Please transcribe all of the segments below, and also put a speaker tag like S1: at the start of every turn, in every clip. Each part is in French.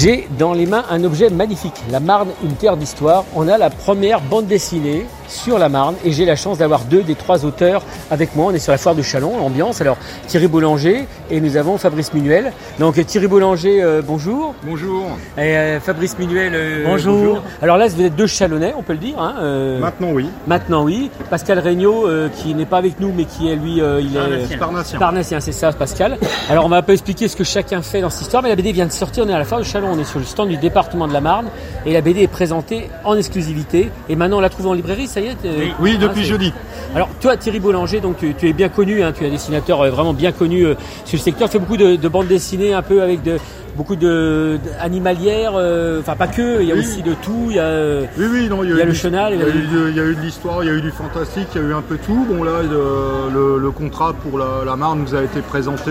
S1: J'ai dans les mains un objet magnifique, la Marne, une terre d'histoire. On a la première bande dessinée sur la Marne et j'ai la chance d'avoir deux des trois auteurs avec moi. On est sur la foire de Chalon, ambiance. Alors Thierry Boulanger et nous avons Fabrice Minuel. Donc Thierry Boulanger, euh, bonjour.
S2: Bonjour.
S1: Et euh, Fabrice Minuel, euh,
S3: Bonjour.
S1: Alors là, vous êtes deux Chalonnais, on peut le dire. Hein, euh,
S2: Maintenant oui.
S1: Maintenant, oui. Pascal Regnault, euh, qui n'est pas avec nous, mais qui est lui, euh, il est
S3: Parnassien.
S2: Parnassien.
S1: Parnassien, c'est ça, Pascal. Alors, on va un peu expliquer ce que chacun fait dans cette histoire, mais la BD vient de sortir. On est à la foire de Chalon, on est sur le stand du département de la Marne, et la BD est présentée en exclusivité. Et maintenant, on la trouve en librairie, ça y est.
S2: Oui, depuis
S1: c'est-
S2: jeudi.
S1: Alors, toi, Thierry Boulanger, donc tu, tu es bien connu, hein, tu es un dessinateur euh, vraiment bien connu euh, sur le secteur. Tu fais beaucoup de, de bandes dessinées, un peu avec de beaucoup de, animalières, euh, enfin pas que. Il y a
S2: Oui.
S1: aussi de tout. Il y a
S2: Oui, oui, non, il y a,
S1: Il y a
S2: eu
S1: le
S2: du-
S1: chenal,
S2: il y, a eu de- il y a eu de l'histoire, il y a eu du fantastique, il y a eu un peu tout. Bon là, le, contrat pour la, la Marne nous a été présenté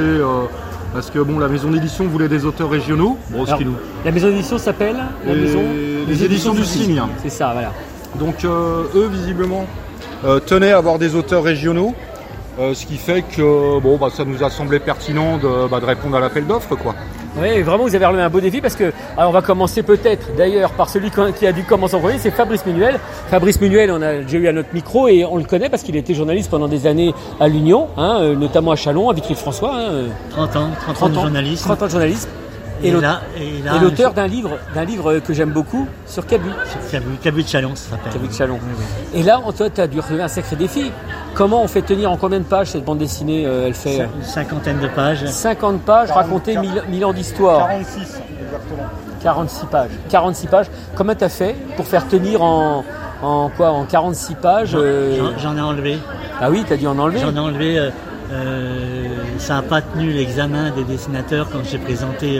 S2: parce que bon, la maison d'édition voulait des auteurs régionaux. Bon, ce
S1: Alors,
S2: qui nous-
S1: La maison d'édition s'appelle la
S2: Les-
S1: maison
S2: les éditions du Cygne.
S1: C'est ça, voilà.
S2: Donc euh, eux, visiblement, euh, tenaient à avoir des auteurs régionaux. euh, ce qui fait que bon, bah, ça nous a semblé pertinent de, bah, de répondre à l'appel d'offres, quoi.
S1: Oui, vraiment, vous avez relevé un beau défi parce que, alors on va commencer peut-être d'ailleurs par celui qui a dû commencer en premier, c'est Fabrice Minuel. Fabrice Minuel, on a déjà eu à notre micro et on le connaît parce qu'il était journaliste pendant des années à l'Union, hein, notamment à Chalon, à Vitry-François. Hein, euh,
S3: 30 ans, 30,
S1: 30
S3: ans de journalisme.
S1: 30 ans de journalisme.
S3: Et,
S1: l'auteur d'un livre, d'un livre que j'aime beaucoup sur Cabu.
S3: sur Cabu, Cabu de Chalon, ça s'appelle.
S1: Cabu de Chalon.
S3: Oui, oui.
S1: Et là, toi, tu as dû relever un sacré défi. Comment on fait tenir en combien de pages cette bande dessinée euh, Elle fait
S3: Une cinquantaine de pages.
S1: 50 pages, raconter 1000 1000 ans d'histoire.
S2: 46, exactement.
S1: 46 pages. 46 pages. Comment t'as fait pour faire tenir en, en quoi En 46 pages euh,
S3: J'en- ai enlevé.
S1: Ah oui, t'as dû en enlever
S3: J'en ai enlevé. euh, euh, ça n'a pas tenu l'examen des dessinateurs quand j'ai présenté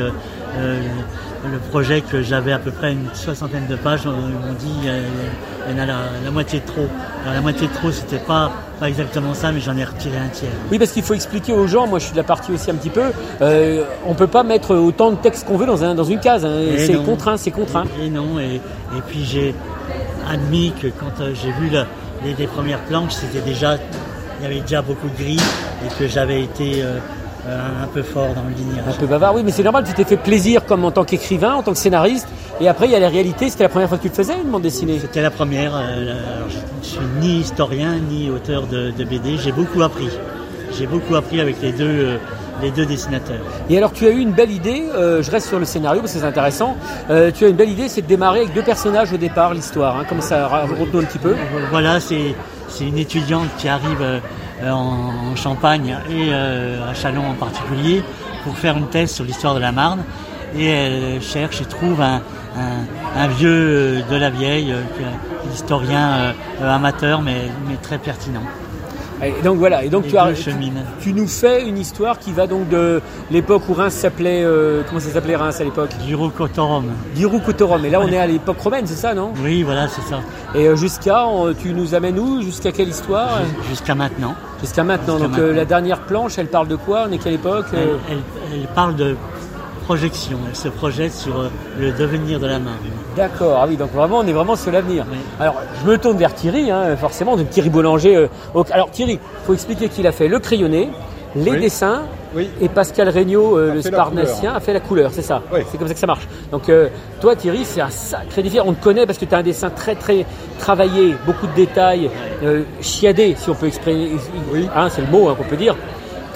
S3: le projet que j'avais à peu près une soixantaine de pages. Ils m'ont dit euh, il y en a la, la moitié de trop. Alors la moitié de trop, c'était pas, pas exactement ça, mais j'en ai retiré un tiers.
S1: Oui, parce qu'il faut expliquer aux gens, moi je suis de la partie aussi un petit peu, euh, on peut pas mettre autant de texte qu'on veut dans, un, dans une case. hein. C'est contraint, c'est contraint.
S3: Et non, et, et puis j'ai admis que quand euh, j'ai vu la- les, les premières planches, c'était déjà, il y avait déjà beaucoup de gris et que j'avais été euh, euh, un peu fort dans le
S1: Un
S3: lignage.
S1: peu bavard, oui, mais c'est normal, tu t'es fait plaisir comme en tant qu'écrivain, en tant que scénariste, et après il y a la réalité, c'était la première fois que tu le faisais, une bande dessinée.
S3: C'était la première. euh, je ne suis ni historien ni auteur de, de BD. J'ai beaucoup appris. J'ai beaucoup appris avec les deux, euh, les deux dessinateurs.
S1: Et alors tu as eu une belle idée, je reste sur le scénario parce que c'est intéressant, tu as une belle idée, c'est de démarrer avec deux personnages au départ, l'histoire, hein, comme ça, raconte-nous un petit peu.
S3: Voilà, c'est c'est une étudiante qui arrive en, en Champagne et euh, à Chalon en particulier pour faire une thèse sur l'histoire de la Marne. Et elle cherche et trouve un, un- vieux euh, de la vieille, euh, historien euh, euh, amateur mais, mais très pertinent.
S1: Et donc voilà, et donc tu, as, tu, nous fais une histoire qui va donc de l'époque où Reims s'appelait, euh, comment ça s'appelait Reims à l'époque?
S3: Giro Cotorum.
S1: Diru Cotorum, et là on est à l'époque romaine, c'est ça, non?
S3: Oui, voilà, c'est ça.
S1: Et euh, jusqu'à, tu nous amènes où? Jusqu'à quelle histoire?
S3: Jus- Jusqu'à maintenant.
S1: Jusqu'à maintenant, donc euh, la dernière planche, elle parle de quoi? On est quelle époque?
S3: Elle, elle- elle parle de projection. Elle se projette sur euh, le devenir de la Marne.
S1: D'accord, ah oui, donc vraiment, on est vraiment sur l'avenir.
S3: Oui.
S1: Alors, je me tourne vers Thierry, hein, forcément, de Thierry Boulanger. euh, au- Alors, Thierry, faut expliquer qu'il a fait le crayonné, les
S2: Oui.
S1: dessins,
S2: Oui.
S1: et Pascal Regnault, euh, le
S2: couleur.
S1: a fait la couleur, c'est ça.
S2: Oui.
S1: C'est comme ça que ça marche. Donc, euh, toi, Thierry, c'est un sacré défi. On te connaît parce que tu as un dessin très, très travaillé, beaucoup de détails, euh, chiadé, si on peut exprimer.
S2: Oui.
S1: Hein, c'est le mot hein, qu'on peut dire.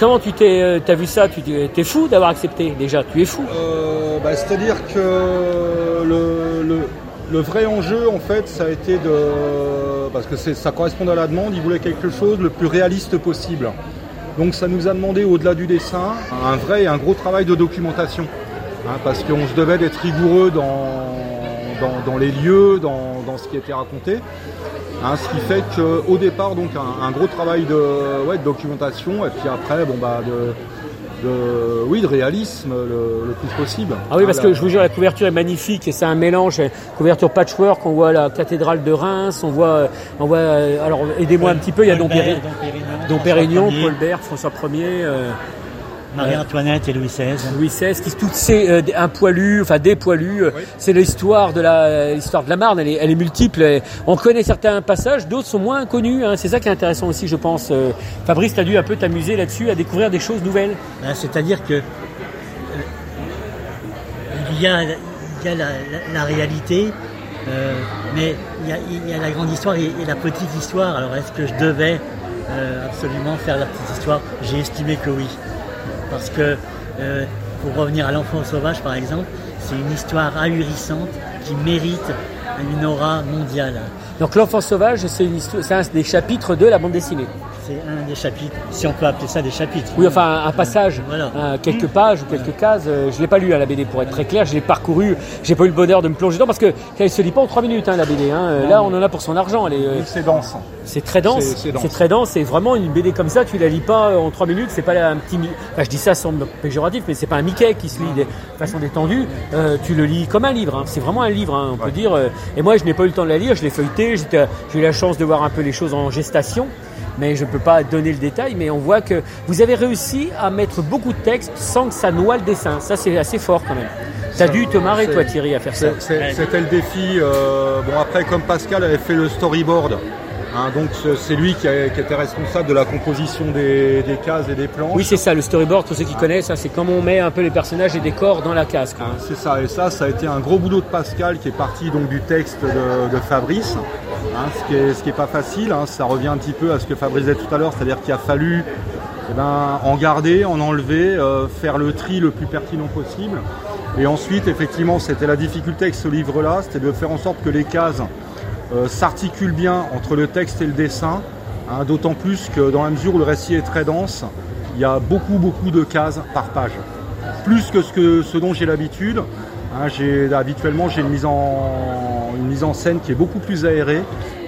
S1: Comment tu t'es, euh, t'as vu ça? Tu t'es fou d'avoir accepté? Déjà. Tu es fou.
S2: Euh, bah, C'est-à-dire que le, le- vrai enjeu, en fait, ça a été de. Parce que ça correspond à la demande, il voulait quelque chose le plus réaliste possible. Donc ça nous a demandé, au-delà du dessin, un vrai et un gros travail de documentation. Hein, parce qu'on se devait d'être rigoureux dans, dans, dans les lieux, dans, dans ce qui était raconté. Hein, ce qui fait qu'au départ, donc un, un gros travail de, ouais, de documentation, et puis après, bon bah de, de- oui, de réalisme le, le, plus possible.
S1: Ah oui, parce que je vous jure, la couverture est magnifique et c'est un mélange, couverture patchwork. On voit la cathédrale de Reims, on voit, on voit. Alors aidez-moi un petit peu. Il y a Dom, Dom Pérignon, Paul Bert, François Ier.
S3: Marie-Antoinette et Louis XVI.
S1: Louis XVI, qui toutes ces euh, un poilu, enfin des poilus. Euh, c'est l'histoire de la l'histoire de la Marne. Elle est, elle est multiple. On connaît certains passages, d'autres sont moins connus. Hein. C'est ça qui est intéressant aussi, je pense. Euh, Fabrice, tu as dû un peu t'amuser là-dessus, à découvrir des choses nouvelles.
S3: Ben, c'est-à-dire que il y a, il y a la, la, réalité, euh, mais il y, a, il y, a, la grande histoire et, et la petite histoire. Alors est-ce que je devais euh, absolument faire la petite histoire? J'ai estimé que oui parce que euh, pour revenir à l'enfant sauvage par exemple, c'est une histoire ahurissante qui mérite une aura mondiale.
S1: Donc l'enfant sauvage, c'est un des chapitres de la bande dessinée
S3: c'est un des chapitres, si on peut appeler ça des chapitres.
S1: Oui, enfin un passage, quelques pages ou quelques cases. Euh, je ne l'ai pas lu à la BD pour être très clair, je l'ai parcouru, j'ai pas eu le bonheur de me plonger dedans parce qu'elle ne se lit pas en trois minutes hein, la BD. Hein. Là, on en a pour son argent.
S2: Euh, c'est dense.
S1: C'est très dense. C'est très dense. C'est vraiment une BD comme ça, tu la lis pas euh, en trois minutes. C'est pas un petit. Enfin, je dis ça sans péjoratif, mais c'est pas un Mickey qui se lit de façon détendue. tu le lis comme un livre. Hein. C'est vraiment un livre, on peut dire. Et moi, je n'ai pas eu le temps de la lire. Je l'ai feuilleté. J'ai eu la chance de voir un peu les choses en gestation mais je ne peux pas donner le détail, mais on voit que vous avez réussi à mettre beaucoup de texte sans que ça noie le dessin. Ça, c'est assez fort quand même. T'as dû te marrer, toi, Thierry, à faire ça.
S2: C'était le défi. Euh, bon, après, comme Pascal avait fait le storyboard, Hein, donc c'est lui qui, était responsable de la composition des, cases et des planches.
S1: Oui, c'est ça, le storyboard, pour ceux qui connaissent, hein, c'est comme on met un peu les personnages et décors dans la case.
S2: Hein, c'est ça, et ça, ça a été un gros boulot de Pascal qui est parti donc du texte de, Fabrice. ce qui est, ce qui est pas facile, ça revient un petit peu à ce que Fabrice disait tout à l'heure, c'est-à-dire qu'il a fallu eh ben, en garder, en enlever, euh, faire le tri le plus pertinent possible. Et ensuite, effectivement, c'était la difficulté avec ce livre-là, c'était de faire en sorte que les cases euh, s'articule bien entre le texte et le dessin, hein, d'autant plus que dans la mesure où le récit est très dense, il y a beaucoup beaucoup de cases par page. Plus que ce, que, ce dont j'ai l'habitude. Hein, habituellement j'ai une mise, en, une mise en scène qui est beaucoup plus aérée.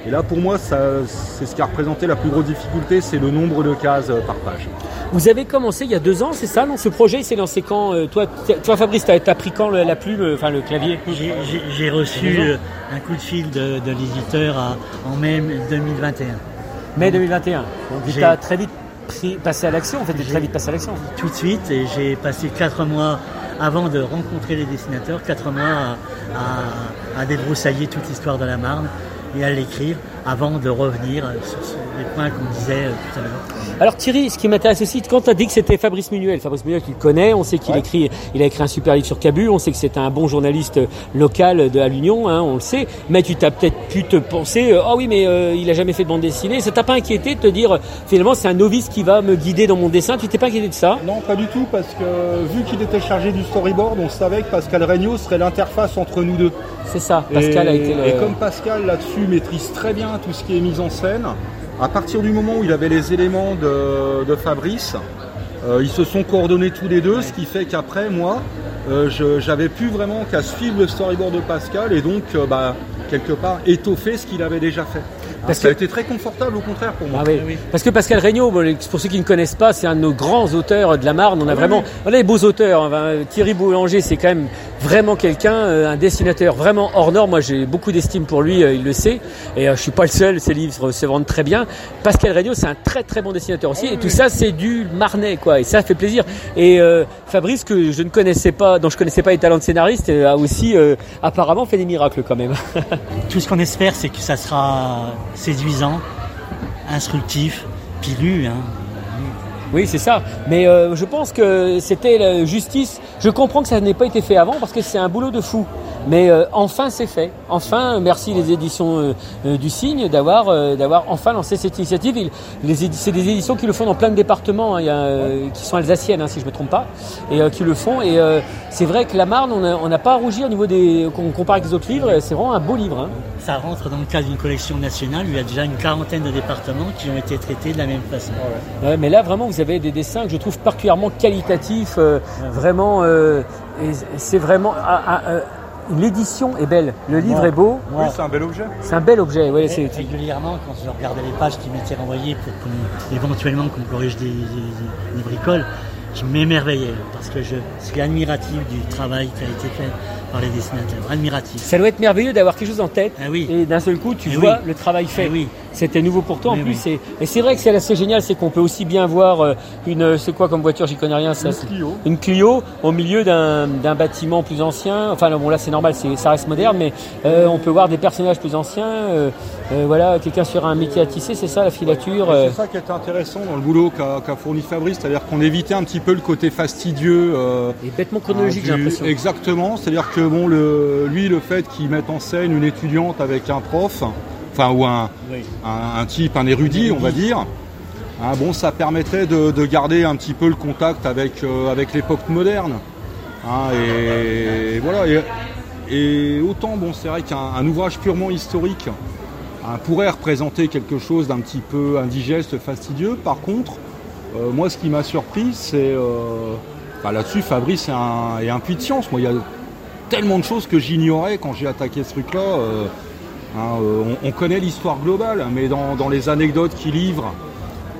S2: Et là pour moi c'est ce qui a représenté la plus grosse difficulté, c'est le nombre de cases euh, par page.
S1: Vous avez commencé il y a deux ans, c'est ça non? Ce projet, il s'est lancé quand euh, toi, toi, Fabrice, t'as as pris quand la plume, euh, enfin le clavier?
S3: J'ai reçu euh, un coup de fil de, l'éditeur en mai 2021.
S1: Mai 2021. Donc tu as très vite passé à l'action, en fait, très vite passé à l'action.
S3: Tout de suite, et j'ai passé quatre mois avant de rencontrer les dessinateurs, quatre mois à, à débroussailler toute l'histoire de la Marne et à l'écrire avant de revenir sur les points qu'on disait tout à l'heure.
S1: Alors Thierry, ce qui m'intéresse aussi, quand tu as dit que c'était Fabrice Minuel, Fabrice Minuel tu le connais, on sait qu'il écrit, il a écrit un super livre sur Cabu, on sait que c'est un bon journaliste local de l'Union, hein, on le sait, mais tu t'as peut-être pu te penser, oh oui mais euh, il a jamais fait de bande dessinée, ça t'a pas inquiété de te dire finalement c'est un novice qui va me guider dans mon dessin, tu t'es pas inquiété de ça?
S2: Non pas du tout parce que vu qu'il était chargé du storyboard, on savait que Pascal Regnault serait l'interface entre nous deux.
S1: C'est ça, Pascal a été
S2: le... Et comme Pascal là-dessus maîtrise très bien tout ce qui est mis en scène, à partir du moment où il avait les éléments de, Fabrice, euh, ils se sont coordonnés tous les deux, ce qui fait qu'après, moi, euh, j'avais plus vraiment qu'à suivre le storyboard de Pascal et donc, euh, bah, quelque part, étoffer ce qu'il avait déjà fait. Parce ça a été très confortable au contraire pour moi.
S1: Ah Parce que Pascal Regnault, pour ceux qui ne connaissent pas, c'est un de nos grands auteurs de la Marne. On a ah vraiment, on a des beaux auteurs. Hein. Thierry Boulanger, c'est quand même vraiment quelqu'un, euh, un dessinateur vraiment hors norme. Moi, j'ai beaucoup d'estime pour lui, euh, il le sait. Et euh, je suis pas le seul. Ses livres se vendent très bien. Pascal Regnault, c'est un très très bon dessinateur aussi. Et tout ça, c'est du Marnais, quoi. Et ça fait plaisir. Et Fabrice, que je ne connaissais pas, dont je connaissais pas les talents de scénariste, a aussi apparemment fait des miracles quand même.
S3: tout ce qu'on espère, c'est que ça sera séduisant, instructif, pilu. Hein.
S1: Oui, c'est ça. Mais euh, je pense que c'était la justice. Je comprends que ça n'ait pas été fait avant parce que c'est un boulot de fou. Mais euh, enfin, c'est fait. Enfin, merci les éditions euh, du Cygne d'avoir d'avoir enfin lancé cette initiative. c'est des éditions qui le font dans plein de départements, hein. qui sont alsaciennes, hein, si je me trompe pas, et qui le font. Et c'est vrai que la Marne, on n'a pas à rougir au niveau des. Qu'on compare avec les autres livres. C'est vraiment un beau livre.
S3: Ça rentre dans le cadre d'une collection nationale. Il y a déjà une quarantaine de départements qui ont été traités de la même façon.
S1: Ouais, mais là, vraiment, vous avez des dessins que je trouve particulièrement qualitatifs. vraiment, c'est vraiment. Ah, ah, L'édition est belle, le livre est beau.
S2: Oui, c'est un bel objet.
S1: C'est un bel objet, oui.
S3: Régulièrement, quand je regardais les pages qui m'étaient renvoyées pour éventuellement qu'on corrige des, bricoles, je m'émerveillais parce que je suis admiratif du travail qui a été fait par les dessinateurs. Admiratif.
S1: Ça doit être merveilleux d'avoir quelque chose en tête
S3: Ah oui.
S1: et d'un seul coup tu
S3: Eh
S1: vois
S3: oui.
S1: le travail fait.
S3: Eh oui.
S1: C'était nouveau pour toi en
S3: Oui,
S1: plus.
S3: oui.
S1: Et, c'est vrai que c'est assez génial, c'est qu'on peut aussi bien voir euh, une, c'est quoi comme voiture, j'y connais rien, ça.
S2: Une Clio.
S1: Une Clio au milieu d'un bâtiment plus ancien. Enfin bon là c'est normal, ça reste moderne, mais euh, on peut voir des personnages plus anciens. euh, euh, voilà, quelqu'un sur un métier à tisser, c'est ça la filature. euh,
S2: C'est ça qui était intéressant dans le boulot qu'a fourni Fabrice, c'est-à-dire qu'on évitait un petit peu le côté fastidieux. euh,
S1: et bêtement chronologique,
S2: du-
S1: j'ai l'impression.
S2: Exactement, c'est-à-dire que bon, le, lui, le fait qu'il mette en scène une étudiante avec un prof, enfin ou un,
S3: Oui.
S2: un, un type, un érudit, on va dire. hein, bon, ça permettait de, de garder un petit peu le contact avec, euh, avec l'époque moderne. hein, et voilà. Et, et autant, bon, c'est vrai qu'un un ouvrage purement historique hein, pourrait représenter quelque chose d'un petit peu indigeste, fastidieux. Par contre, euh, moi, ce qui m'a surpris, c'est euh, bah, là-dessus, Fabrice est un, est un puits de science. Moi, il y a tellement de choses que j'ignorais quand j'ai attaqué ce truc-là. Hein, euh, on, on connaît l'histoire globale, mais dans, les anecdotes qu'il livre,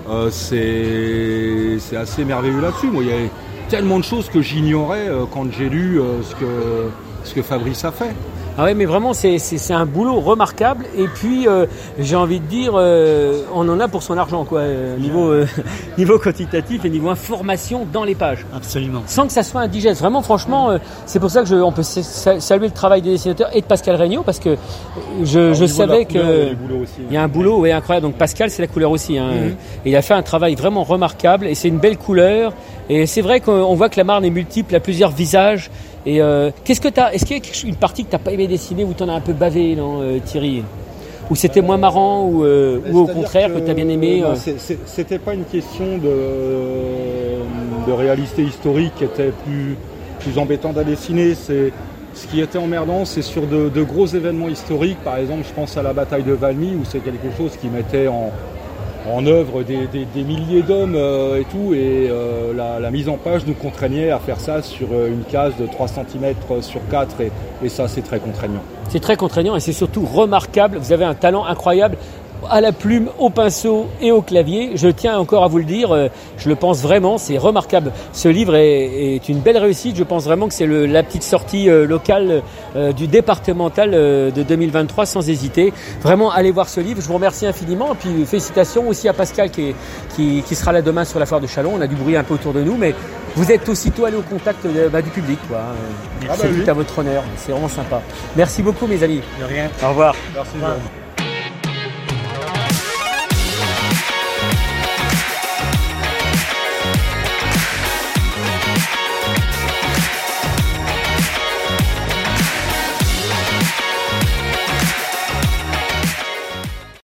S2: euh, c'est assez merveilleux là-dessus. Il y a tellement de choses que j'ignorais euh, quand j'ai lu ce que Fabrice a fait.
S1: Ah ouais, mais vraiment, c'est- un boulot remarquable. Et puis, euh, j'ai envie de dire, euh, on en a pour son argent, quoi, euh, niveau, euh, niveau quantitatif et niveau information dans les pages.
S3: Absolument.
S1: Sans que ça soit indigeste. Vraiment, franchement, euh, c'est pour ça que je, on peut sa- sa- saluer le travail des dessinateurs et de Pascal Regnault, parce que je, je savais que... Il y a un boulot ouais, incroyable. Donc Pascal, c'est la couleur aussi. Hein.
S2: Mhm.
S1: Et il a fait un travail vraiment remarquable et c'est une belle couleur. Et c'est vrai qu'on voit que la Marne est multiple, a plusieurs visages. Et euh, qu'est-ce que t'as Est-ce qu'il y a une partie que t'as pas aimé dessiner ou t'en as un peu bavé, non, euh, Thierry? Ou c'était moins marrant ou, euh, ou au contraire que, t'as bien aimé
S2: C'était pas une question de, de réalité historique qui était plus, plus embêtante à dessiner. C'est ce qui était emmerdant, c'est sur de, de gros événements historiques. Par exemple, je pense à la bataille de Valmy où c'est quelque chose qui mettait en, en œuvre des, milliers d'hommes euh, et tout. Et euh, la, mise en page nous contraignait à faire ça sur euh, une case de 3 cm sur 4 et, et ça c'est très contraignant.
S1: C'est très contraignant et c'est surtout remarquable. Vous avez un talent incroyable à la plume, au pinceau et au clavier. Je tiens encore à vous le dire, euh, je le pense vraiment, c'est remarquable. Ce livre est, est une belle réussite. Je pense vraiment que c'est le- la petite sortie euh, locale euh, du départemental euh, de 2023 sans hésiter. Vraiment, allez voir ce livre. Je vous remercie infiniment. Et puis félicitations aussi à Pascal qui, est- qui, qui sera là demain sur la foire de Chalon. On a du bruit un peu autour de nous, mais vous êtes aussitôt allé au contact de- bah, du public. Quoi. Euh,
S2: Ah bah
S1: c'est
S2: oui.
S1: tout à votre honneur. C'est vraiment sympa. Merci beaucoup mes amis.
S3: De rien.
S1: Au revoir.
S2: Merci.
S3: Au revoir.